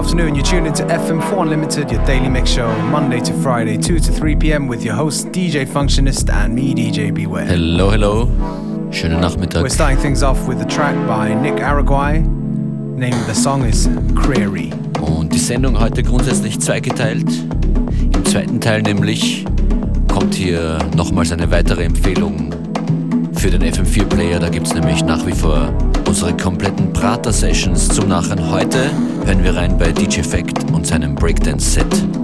afternoon. You're tuned into FM4 Unlimited, your daily mix show, Monday to Friday, 2 to 3 p.m. with your host DJ Functionist and me, DJ Beware. Hello, hello. Schönen Nachmittag. We're starting things off with a track by Nick Araguay. Name of the song is Creary. Und die Sendung heute grundsätzlich zweigeteilt. Im zweiten Teil nämlich kommt hier nochmals eine weitere Empfehlung für den FM4-Player. Da gibt es nämlich nach wie vor unsere kompletten Prater-Sessions zum Nachhinein. Heute hören wir rein bei DJ Fact und seinem Breakdance-Set.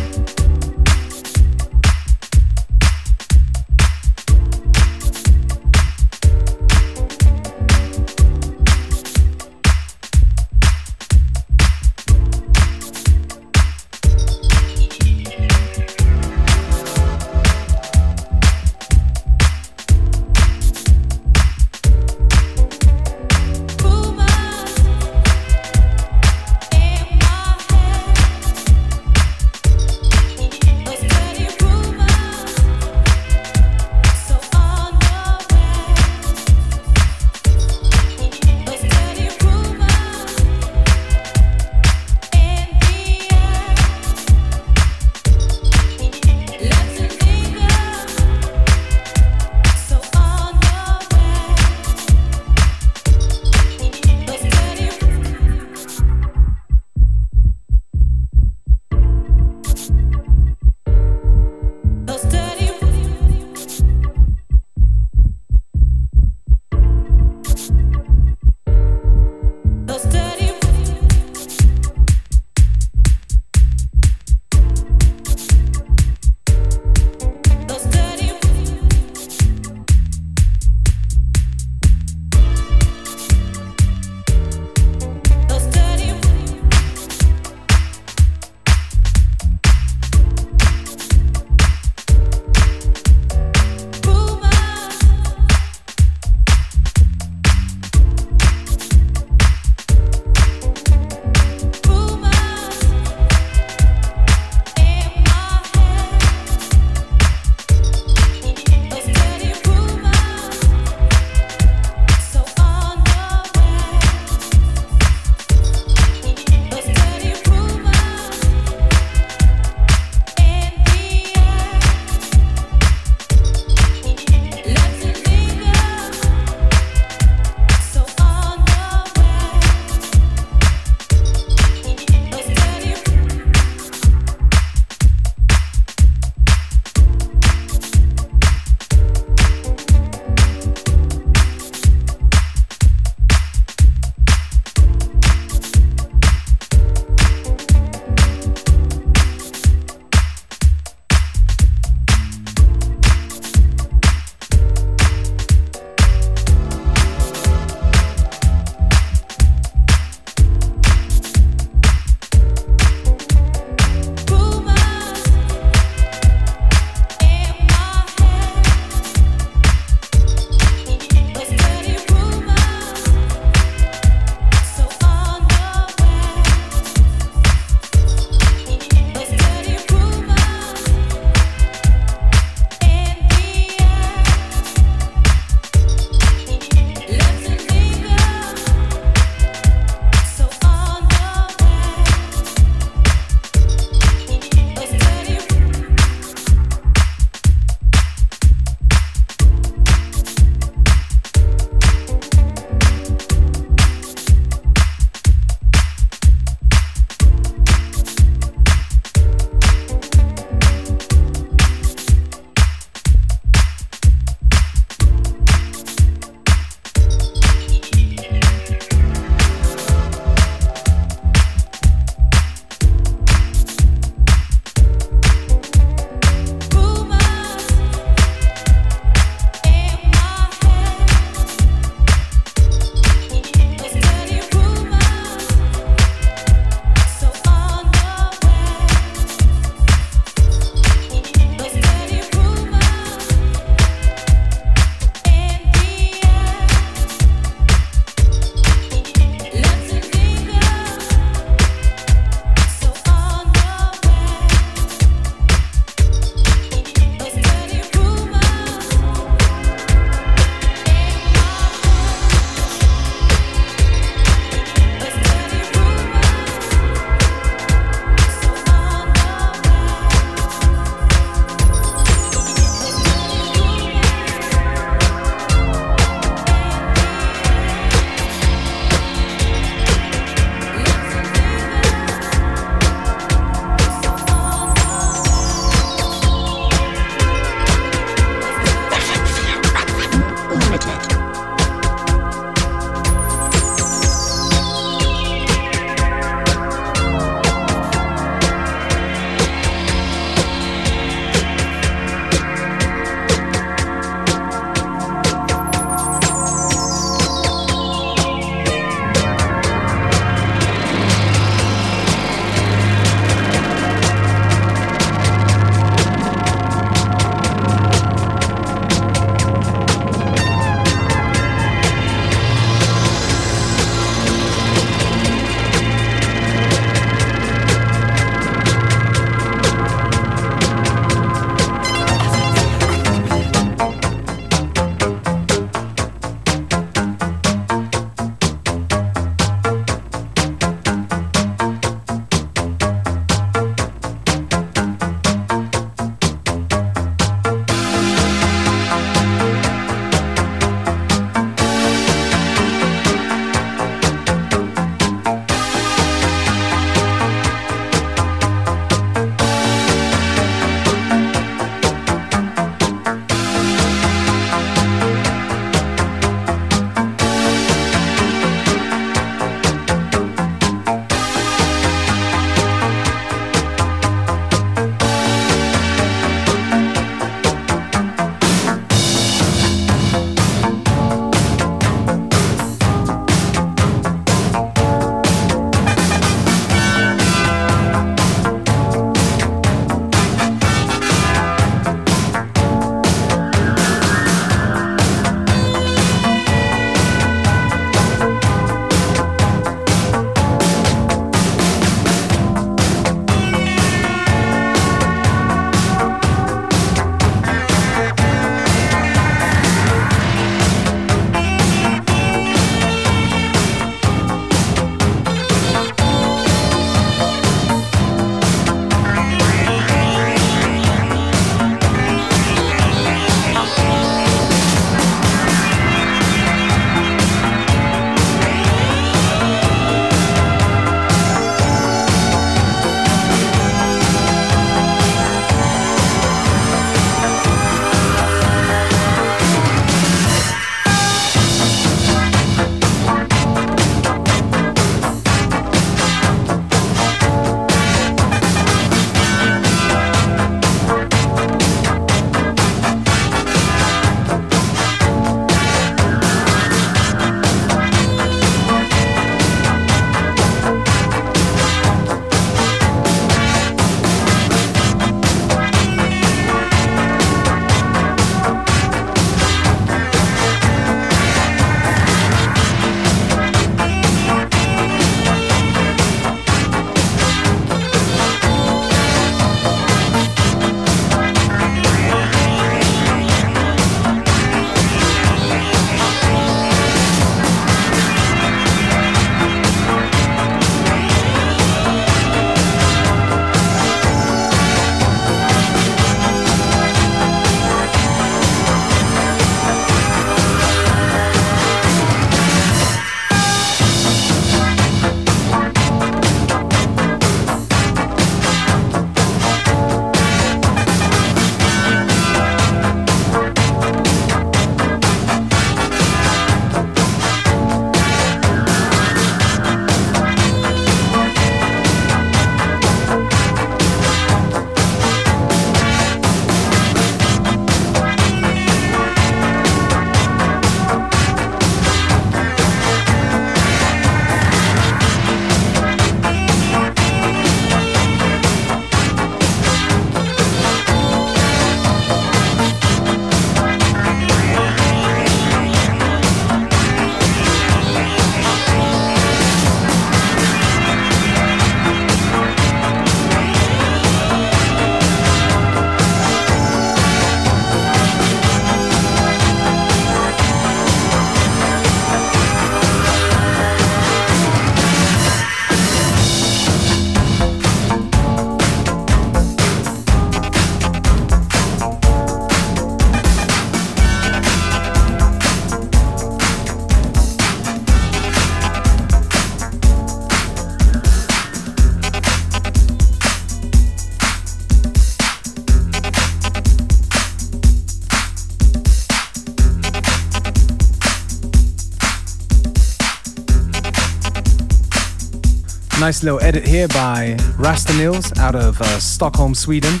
Nice little edit here by Rasta Nils out of uh, Stockholm, Sweden.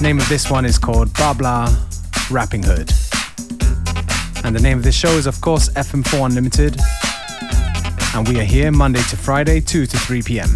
name of this one is called Babla Rapping Hood. And the name of this show is, of course, FM4 Unlimited. And we are here Monday to Friday, 2 to 3 p.m.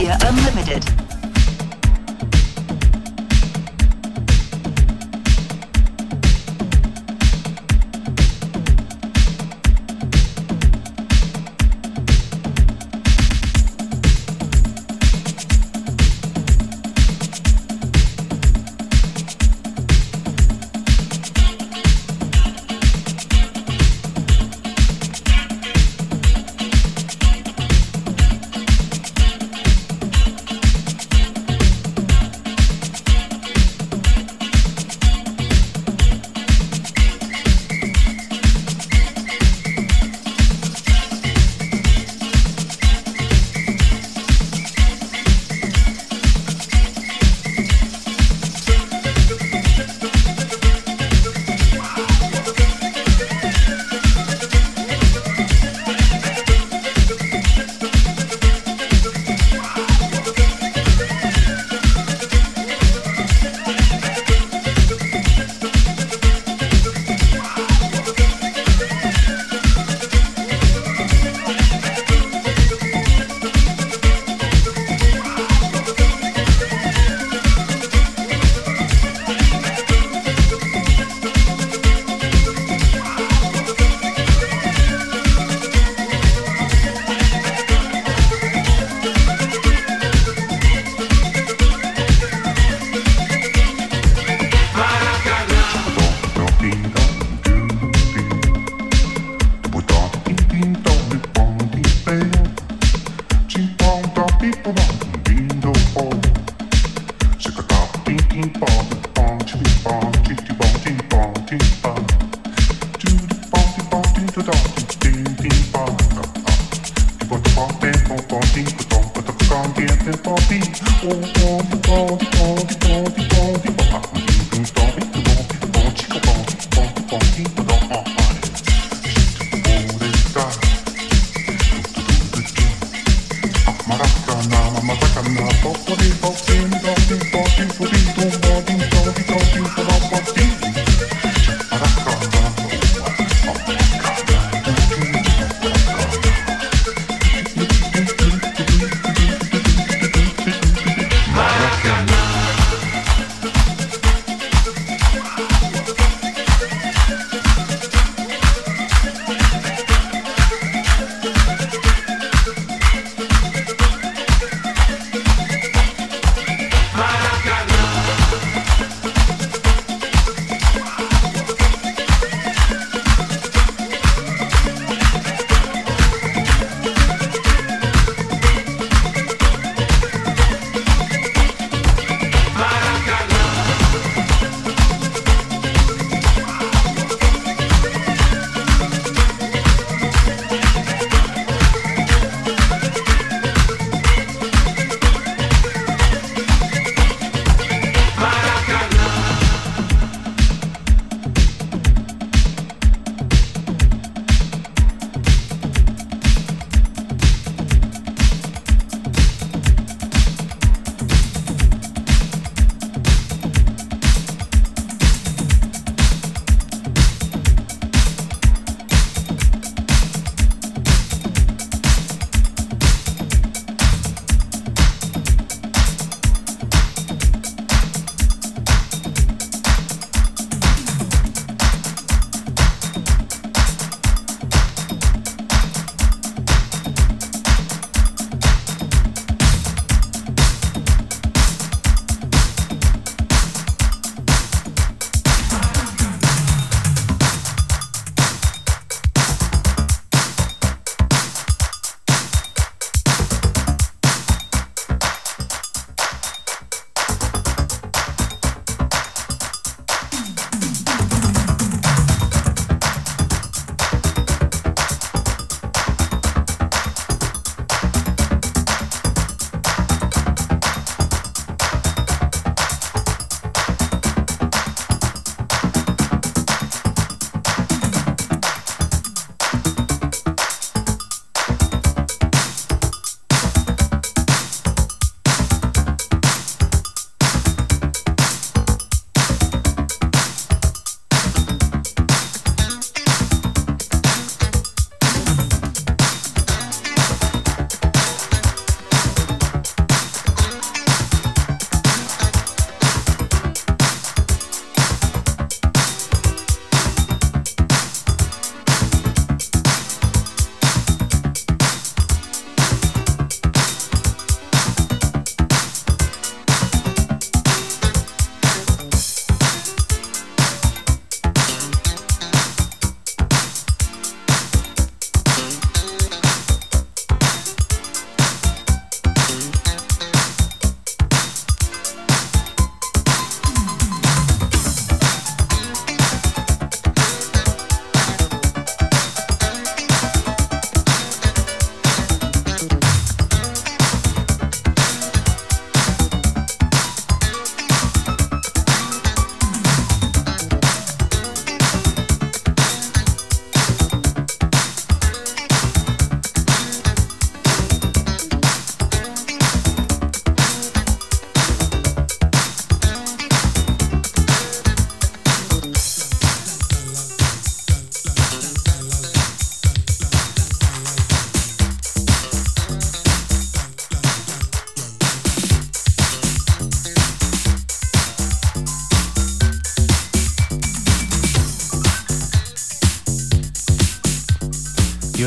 Media Unlimited.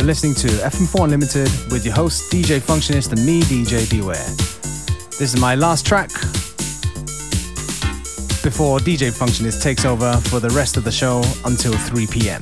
You're listening to FM4 Unlimited with your host DJ Functionist and me, DJ Beware. This is my last track before DJ Functionist takes over for the rest of the show until 3 p.m.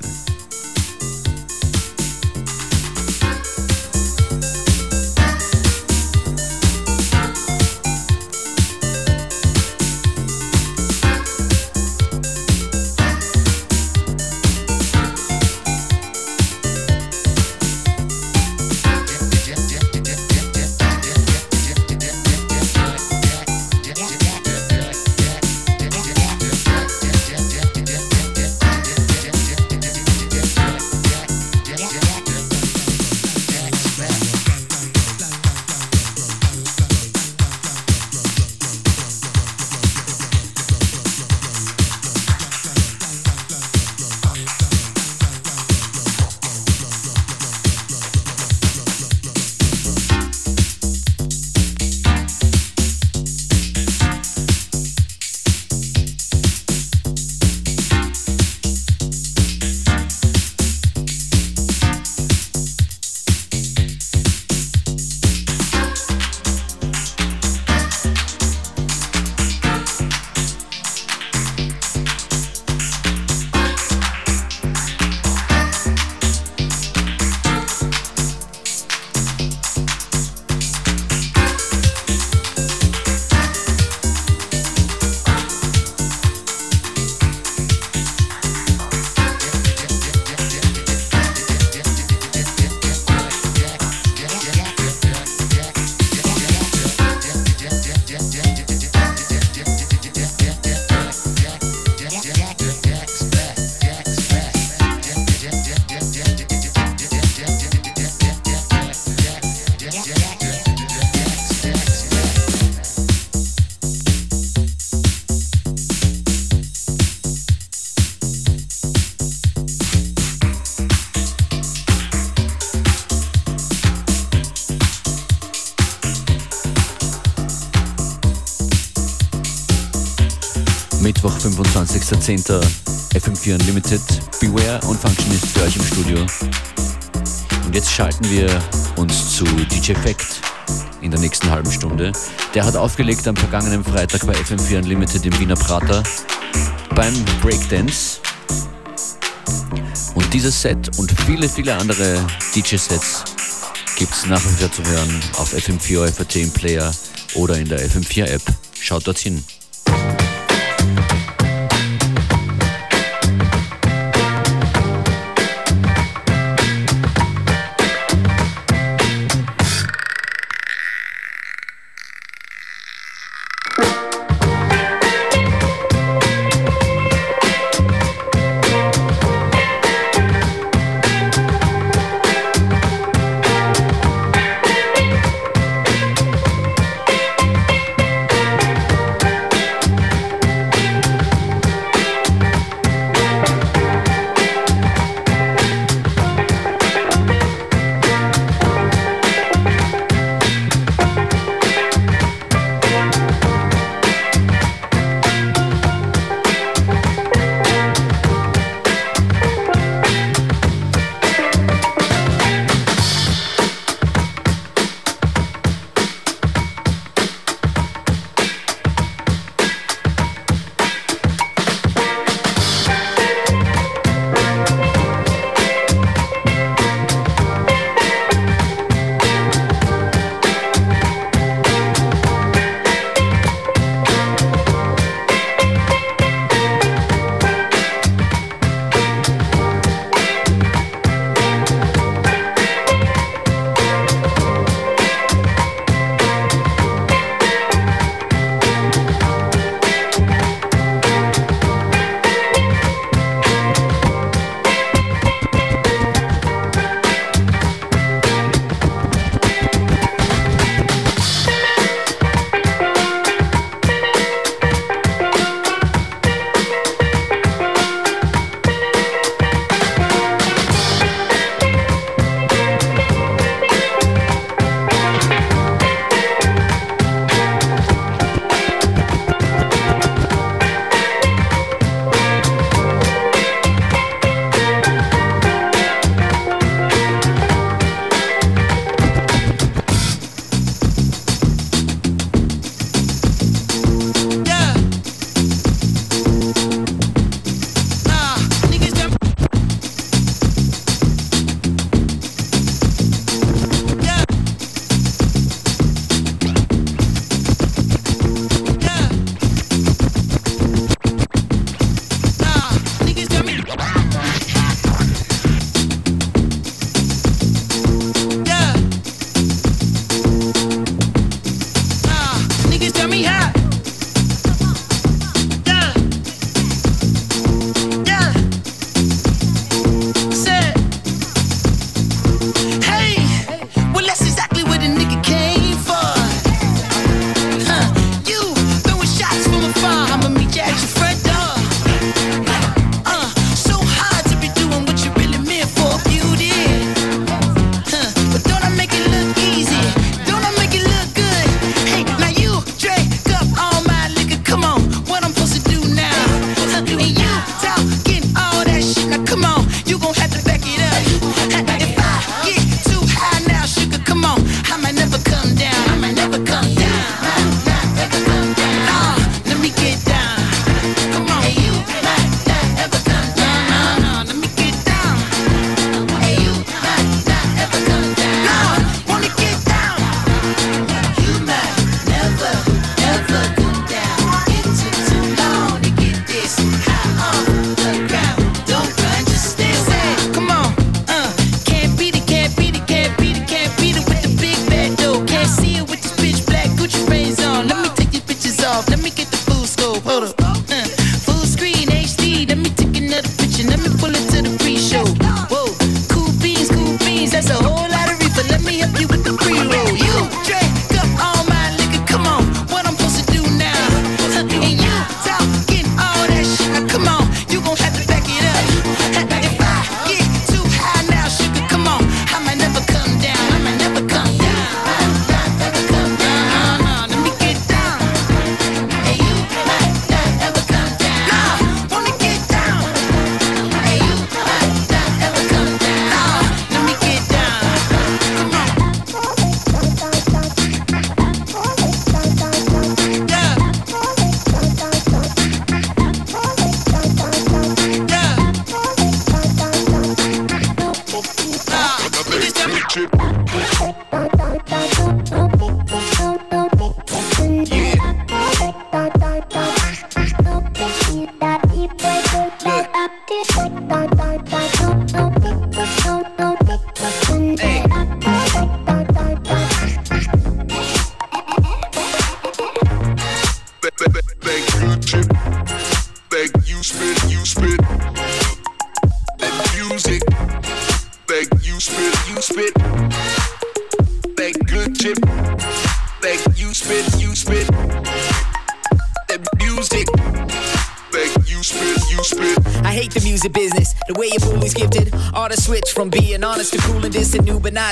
25.10. FM4 Unlimited. Beware und Functionist für euch im Studio. Und jetzt schalten wir uns zu DJ Fact in der nächsten halben Stunde. Der hat aufgelegt am vergangenen Freitag bei FM4 Unlimited im Wiener Prater beim Breakdance. Und dieses Set und viele, viele andere DJ-Sets gibt es nach wie vor zu hören auf FM4 FAT im Player oder in der FM4 App.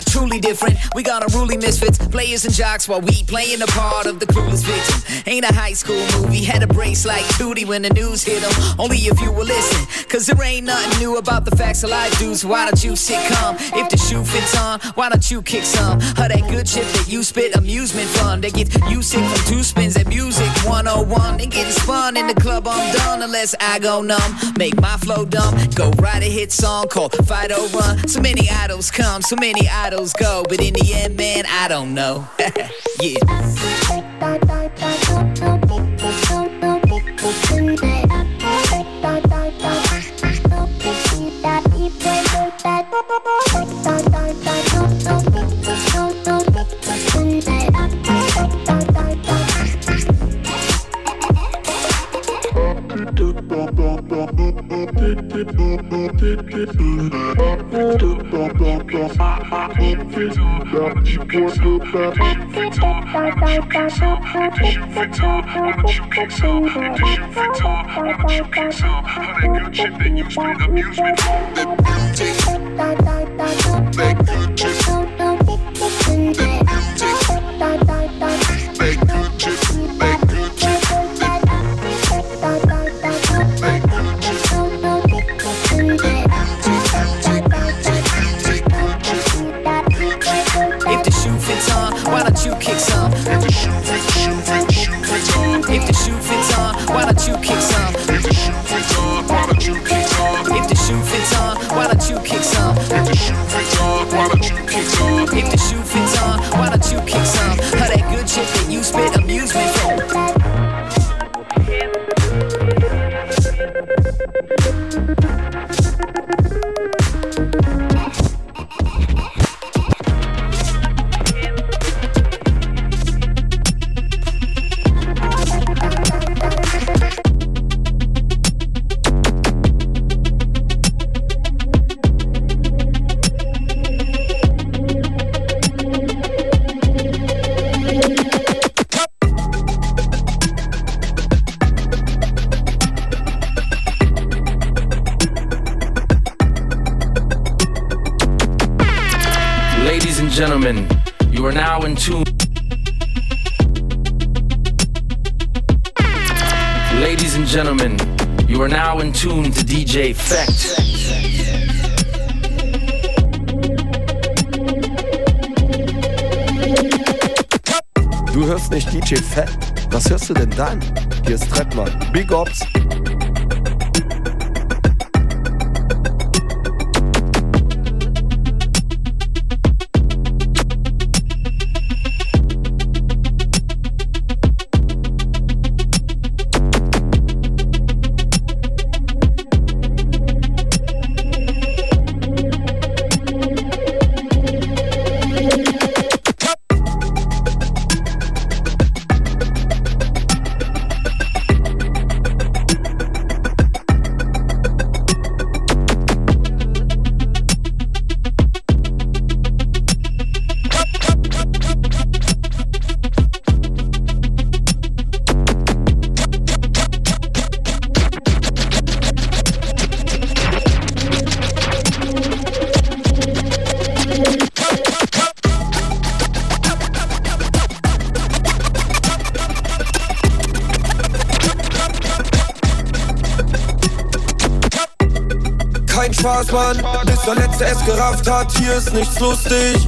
truly different. We got a players and jocks while we playing the part of the clueless victim. Ain't a high school movie, had a brace like Tootie when the news hit them. Only if you will listen, cause there ain't nothing new about the facts of life, dudes. Why don't you sit calm? If the shoe fits on, why don't you kick some? Of that good shit that you spit, amusement fun. They get you sick from two spins at music 101. They get spun in the club, I'm done unless I go numb. Make my flow dumb, go write a hit song called Fight or Run. So many idols come, so many idols go, but in the end, man, I don't know yeah. That good that good that good. DJ Fat? Was hörst du denn dann? Hier ist Trettmann. Big Ops. Mann, bis der Letzte es gerafft hat, hier ist nichts lustig.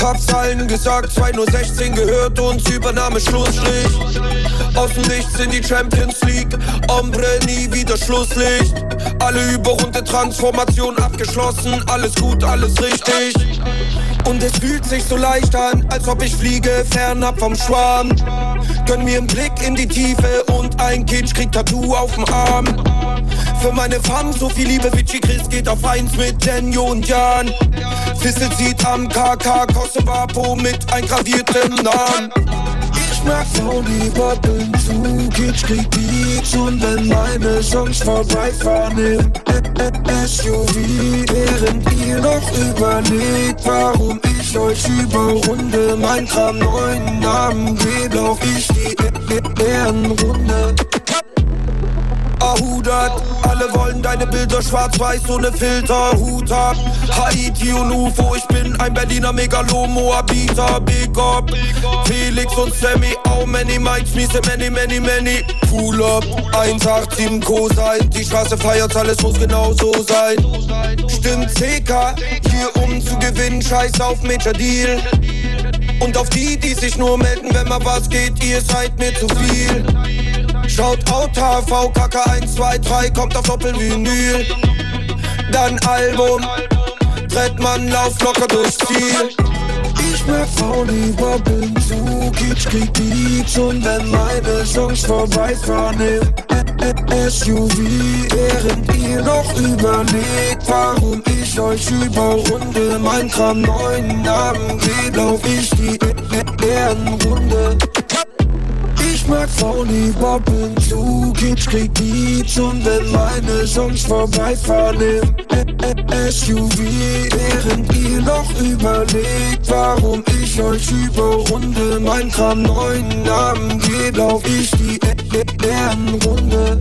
Hab's allen gesagt, 2.16 gehört uns, Übernahme Schlussstrich. Aus dem Nichts in die Champions League, Ombre nie wieder Schlusslicht. Alle Überrunde Transformation abgeschlossen, alles gut, alles richtig. Und es fühlt sich so leicht an, als ob ich fliege fernab vom Schwarm. Gönn mir einen Blick in die Tiefe und ein Kitsch kriegt Tattoo auf dem Arm. Für meine Fam so viel Liebe, Vici Chris geht auf eins mit Denjo und Jan. Fissel zieht am KK Kosovo mit eingraviertem Namen. Ich mag Saudi Bobbeln zu, Kitsch kriegt Beats und wenn meine Songs vorbeifahren im SUV, während ihr noch überlegt, warum ich euch überrunde, mein Kram neuen Namen gebe, lauf ich die Ehrenrunde. Ahudert, alle wollen deine Bilder schwarz-weiß ohne Filter, Hut ab. Haiti und UFO, ich bin ein Berliner Megalo, Moabiter, Big Up. Felix und Sammy, oh many me say many, many, many. Pull up, 187 Co sein, die Straße feiert, alles muss genau so sein. Stimmt CK, hier um zu gewinnen, scheiß auf Major Deal. Und auf die, die sich nur melden, wenn mal was geht, ihr seid mir zu viel. Schaut Auto, VKK 1, 2, 3, kommt auf Doppelvinyl. Dann Album, Trettmann, lauf locker durchs Ziel. Ich mag Fauli Bobbeln zu, Kitsch kriegt Beats und wenn meine Songs vorbeifahren im SUV, während ihr noch überlegt, warum ich euch überrunde, mein Kram neuen Namen geht, lauf ich die Ehrenrunde. Mag Fauli Bobbeln zu, Kitsch kriegt Beats und wenn meine Songs vorbeifahren im SUV, während ihr noch überlegt, warum ich euch überrunde, mein Kram neuen Namen geht, lauf ich die Ehrenrunde.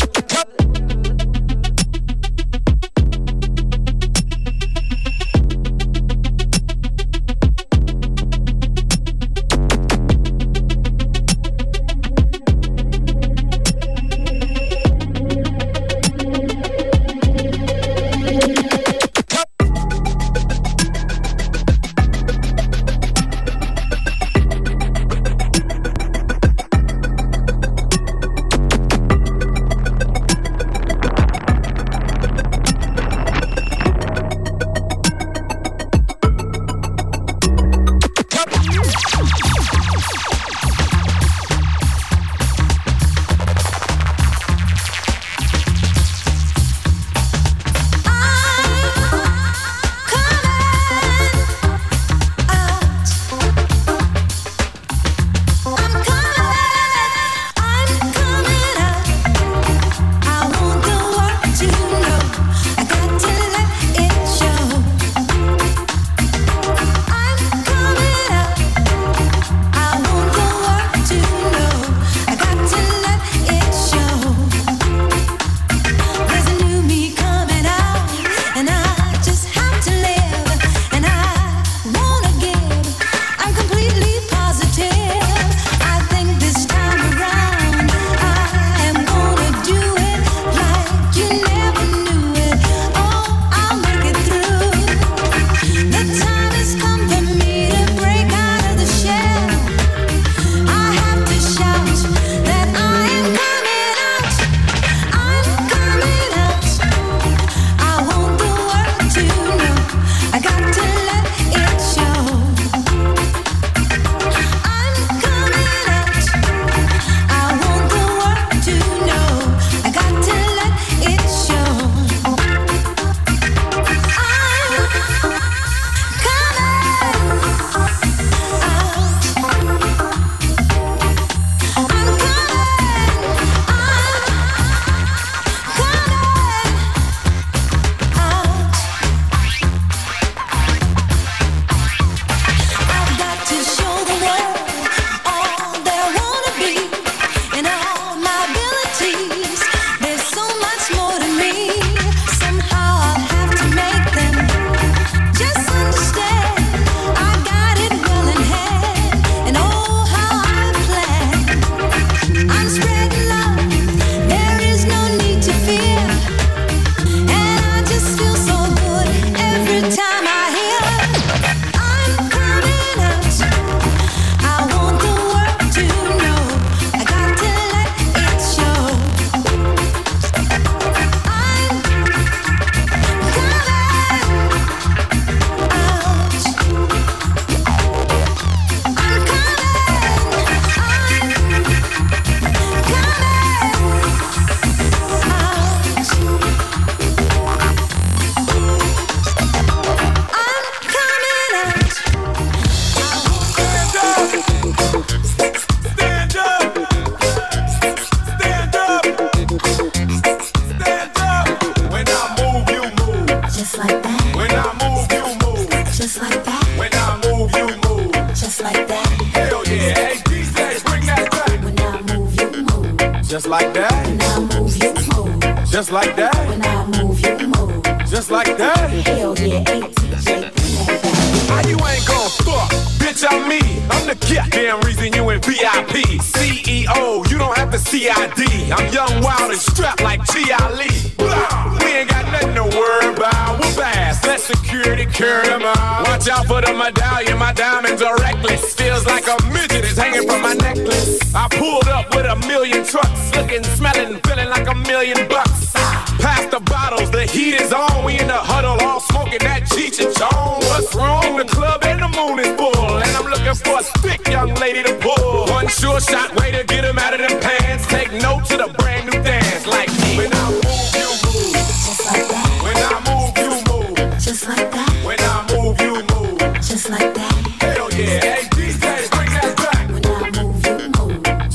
Security carry them. Watch out for the medallion. My diamonds are reckless. Feels like a midget is hanging from my necklace. I pulled up with a million trucks. Looking, smelling, feeling like a million bucks. Past the bottles, the heat is on. We in the huddle, all smoking that Cheech and Chong. What's wrong? The club and the moon is full. And I'm looking for a thick young lady to pull. One sure shot way to get him out of them pants. Take note to the brand new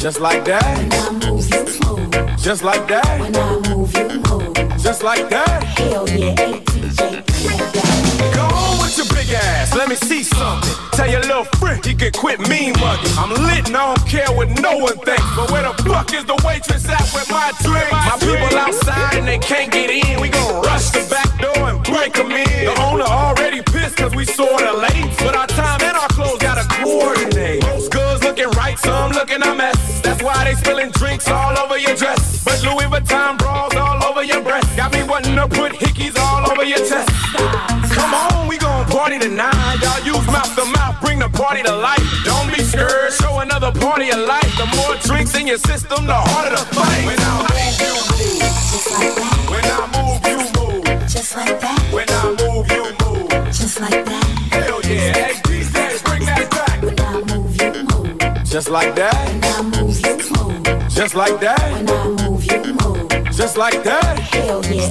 Just like that. When I move, you move. Just like that. When I move, you move. Just like that. Hell yeah, ATJ. Go on with your big ass, let me see something. Tell your little friend he can quit mean mugging. I'm lit and I don't care what no one thinks. But where the fuck is the waitress at with my drink? My people outside and they can't get in. We gon' rush the back door and break them in. The owner already pissed cause we sorta late. But our time and our clothes gotta coordinate. Most girls looking right, some looking a mess. They spilling drinks all over your dress. But Louis Vuitton bras all over your breast. Got me wanting to put hickeys all over your chest. Come on, we gon' party tonight. Y'all use mouth to mouth, bring the party to life. Don't be scared, show another party of life. The more drinks in your system, the harder the fight. When I move, you move. Just like that. When I move, you move. Just like that. When I move, you move. Just like that. Hell yeah, hey bring that back. When I move, you move. Just like that, just like that, When I move, you move. just like that. Hell yeah,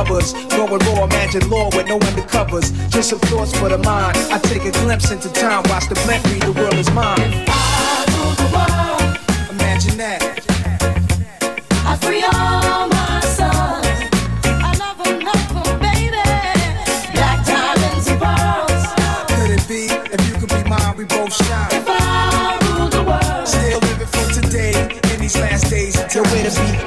Going raw, imagine law with no undercovers. Just some thoughts for the mind. I take a glimpse into time, watch the blimp read, the world is mine. Imagine that. I free all my sons. I love them, love them, baby. Black diamonds and pearls. Could it be? If you could be mine, we both shine.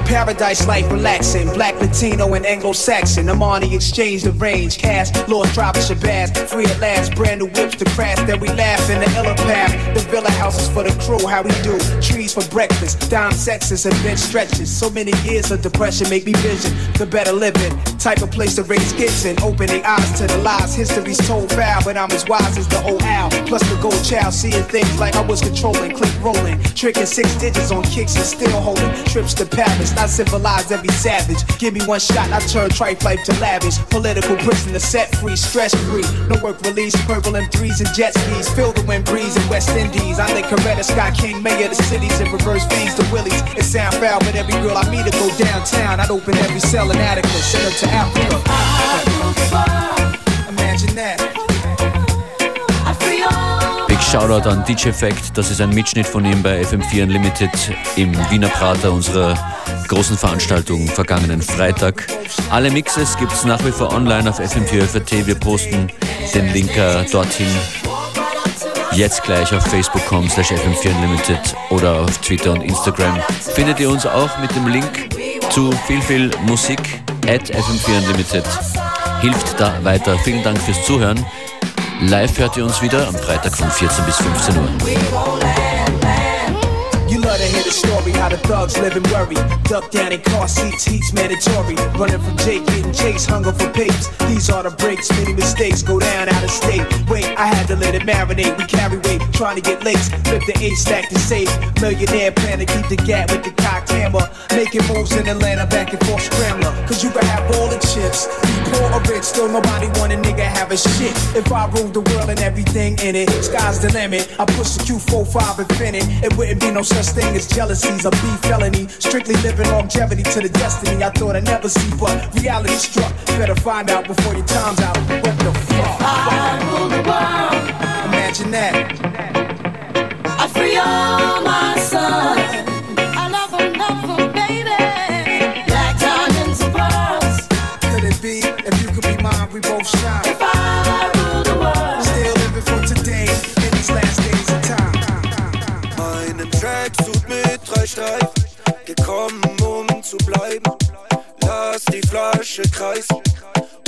Paradise life relaxing. Black, Latino, and Anglo-Saxon. I'm on the exchange, the range. Cash, Lost driving Shabazz. Free at last, brand new whips to crash. Then we laugh in the illa path. The villa houses for the crew, how we do. Trees for breakfast. Dime sexes and bench stretches. So many years of depression make me vision the better living. Type of place to raise kids in. Opening eyes to the lies. History's told foul, but I'm as wise as the old owl. Plus the gold child, seeing things like I was controlling. Click rolling, tricking six digits on kicks and still holding trips to Paris. Not civilize every savage. Give me one shot, I turn trife life to lavish. Political prisoner set free, stress free. No work release, purple M3s and jet skis. Feel the wind breeze in West Indies. I think Coretta Scott King, mayor of the cities, and reverse fiends to Willies. It sound foul, but every girl I meet to go downtown. I'd open every cell in Attica, send her to Big Shoutout an DJ Fact, das ist ein Mitschnitt von ihm bei FM4 Unlimited im Wiener Prater unserer großen Veranstaltung vergangenen Freitag. Alle Mixes gibt es nach wie vor online auf FM4 Wir posten den Link äh, dorthin jetzt gleich auf facebook.com slash FM4 Unlimited oder auf Twitter und Instagram. Findet ihr uns auch mit dem Link zu viel, viel Musik at FM4 Unlimited. Hilft da weiter. Vielen Dank fürs Zuhören. Live hört ihr uns wieder am Freitag von 14 bis 15 Uhr. The story how the thugs live and worry. Duck down in car seats, heat's mandatory. Running from Jake, getting chased, hunger for papes. These are the breaks, many mistakes go down out of state. Wait, I had to let it marinate. We carry weight, trying to get lace. Flip the A stack to save. Millionaire plan to keep the gap with the cocked hammer. Making moves in Atlanta, back and forth scrambler. Cause you can have all the chips. Be poor or rich, still nobody want a nigga have a shit. If I rule the world and everything in it, sky's the limit. I push the Q45 infinite. It wouldn't be no such thing as jealousies or beef felony. Strictly living longevity to the destiny I thought I'd never see, but reality struck. Better find out before your time's out. What the fuck? I rule the world. Imagine that. I free all my sons. I love them, love them, baby. Black diamonds and pearls. Could it be? If you could be mine, we both shine. Die Flasche kreisen,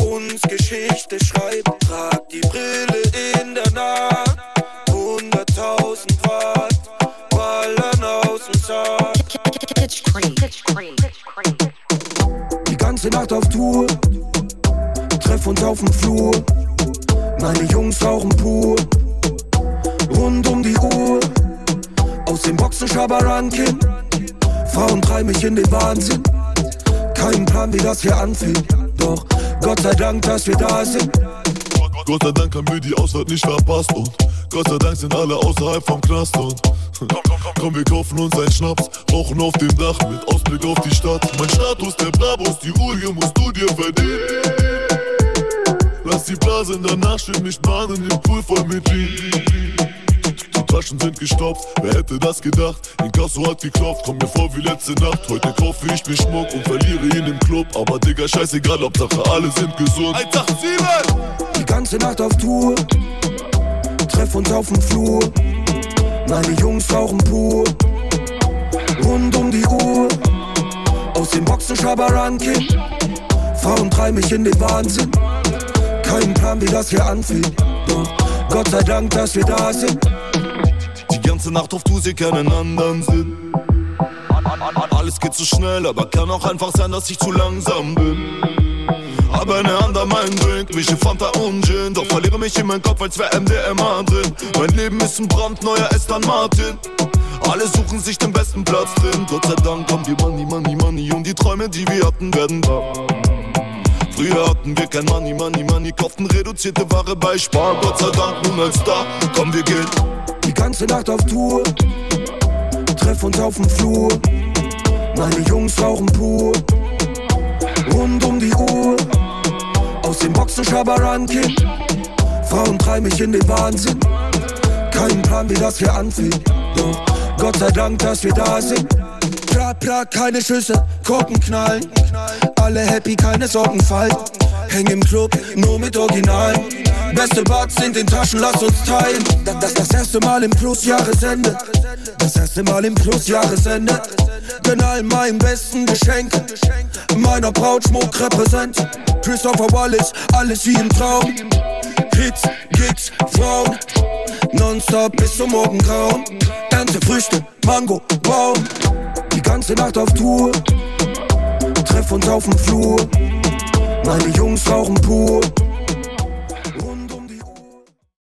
uns Geschichte schreiben. Trag die Brille in der Nacht, 100.000 Watt, ballern aus dem Sack. Die ganze Nacht auf Tour, treff uns auf dem Flur. Meine Jungs rauchen pur, rund um die Uhr. Aus dem Boxen Schabarankin, Frauen treiben mich in den Wahnsinn. Kein Plan, wie das hier anfängt. Doch Gott sei Dank, dass wir da sind. Gott sei Dank haben wir die Ausfahrt nicht verpasst und Gott sei Dank sind alle außerhalb vom Knast und komm, komm, komm, komm, wir kaufen uns einen Schnaps, rauchen auf dem Dach mit Ausblick auf die Stadt. Mein Status, der Brabus, die Uhr, hier musst du dir verdienen. Lass die Blase danach schön mich mahnen, im Pool voll mit Lean. Die Taschen sind gestopft, wer hätte das gedacht? Inkasso hat geklopft, komm mir vor wie letzte Nacht. Heute kaufe ich mir Schmuck und verliere ihn im Club. Aber Digga, scheißegal, Hauptsache alle sind gesund. 187! Die ganze Nacht auf Tour, treff uns auf dem Flur. Meine Jungs rauchen pur, rund um die Uhr. Aus dem Boxen Schabarankin, Frauen treiben mich in den Wahnsinn. Kein Plan, wie das hier anfängt. Doch Gott sei Dank, dass wir da sind. Ganze Nacht auf Tour, sie keinen anderen Sinn. Alles geht zu schnell, aber kann auch einfach sein, dass ich zu langsam bin. Aber eine Hand an meinen Drink, mich in Fanta und Gin. Doch verliere mich in meinem Kopf, als wär MDMA drin. Mein Leben ist ein brandneuer Aston Martin. Alle suchen sich den besten Platz drin. Gott sei Dank haben wir Money, Money, Money. Und die Träume, die wir hatten, werden wahr. Früher hatten wir kein Money, Money, Money. Kauften reduzierte Ware bei Spar. Gott sei Dank nun als Star. Komm, wir gehen. Ganze Nacht auf Tour, treff uns auf dem Flur. Meine Jungs rauchen pur, rund um die Uhr. Aus dem Boxen Schabarankin, Frauen treiben mich in den Wahnsinn. Kein Plan, wie das hier anfängt. Doch Gott sei Dank, dass wir da sind. Prat, prat, keine Schüsse, Korken knallen. Alle happy, keine Sorgen falten. Häng im Club, nur mit Originalen. Beste Buds in den Taschen, lass uns teilen. Das, das, das erste Mal im Plus-Jahresende. Das erste Mal im Plus-Jahresende. Gönn all meinen besten Geschenke. Meiner Braut Schmuck repräsent. Christopher Wallace, alles wie im Traum. Hits, Gigs, Frauen. Nonstop bis zum Morgengrauen. Ernte Früchte, Mango, Baum. Die ganze Nacht auf Tour. Treff uns auf dem Flur. Meine Jungs rauchen pur.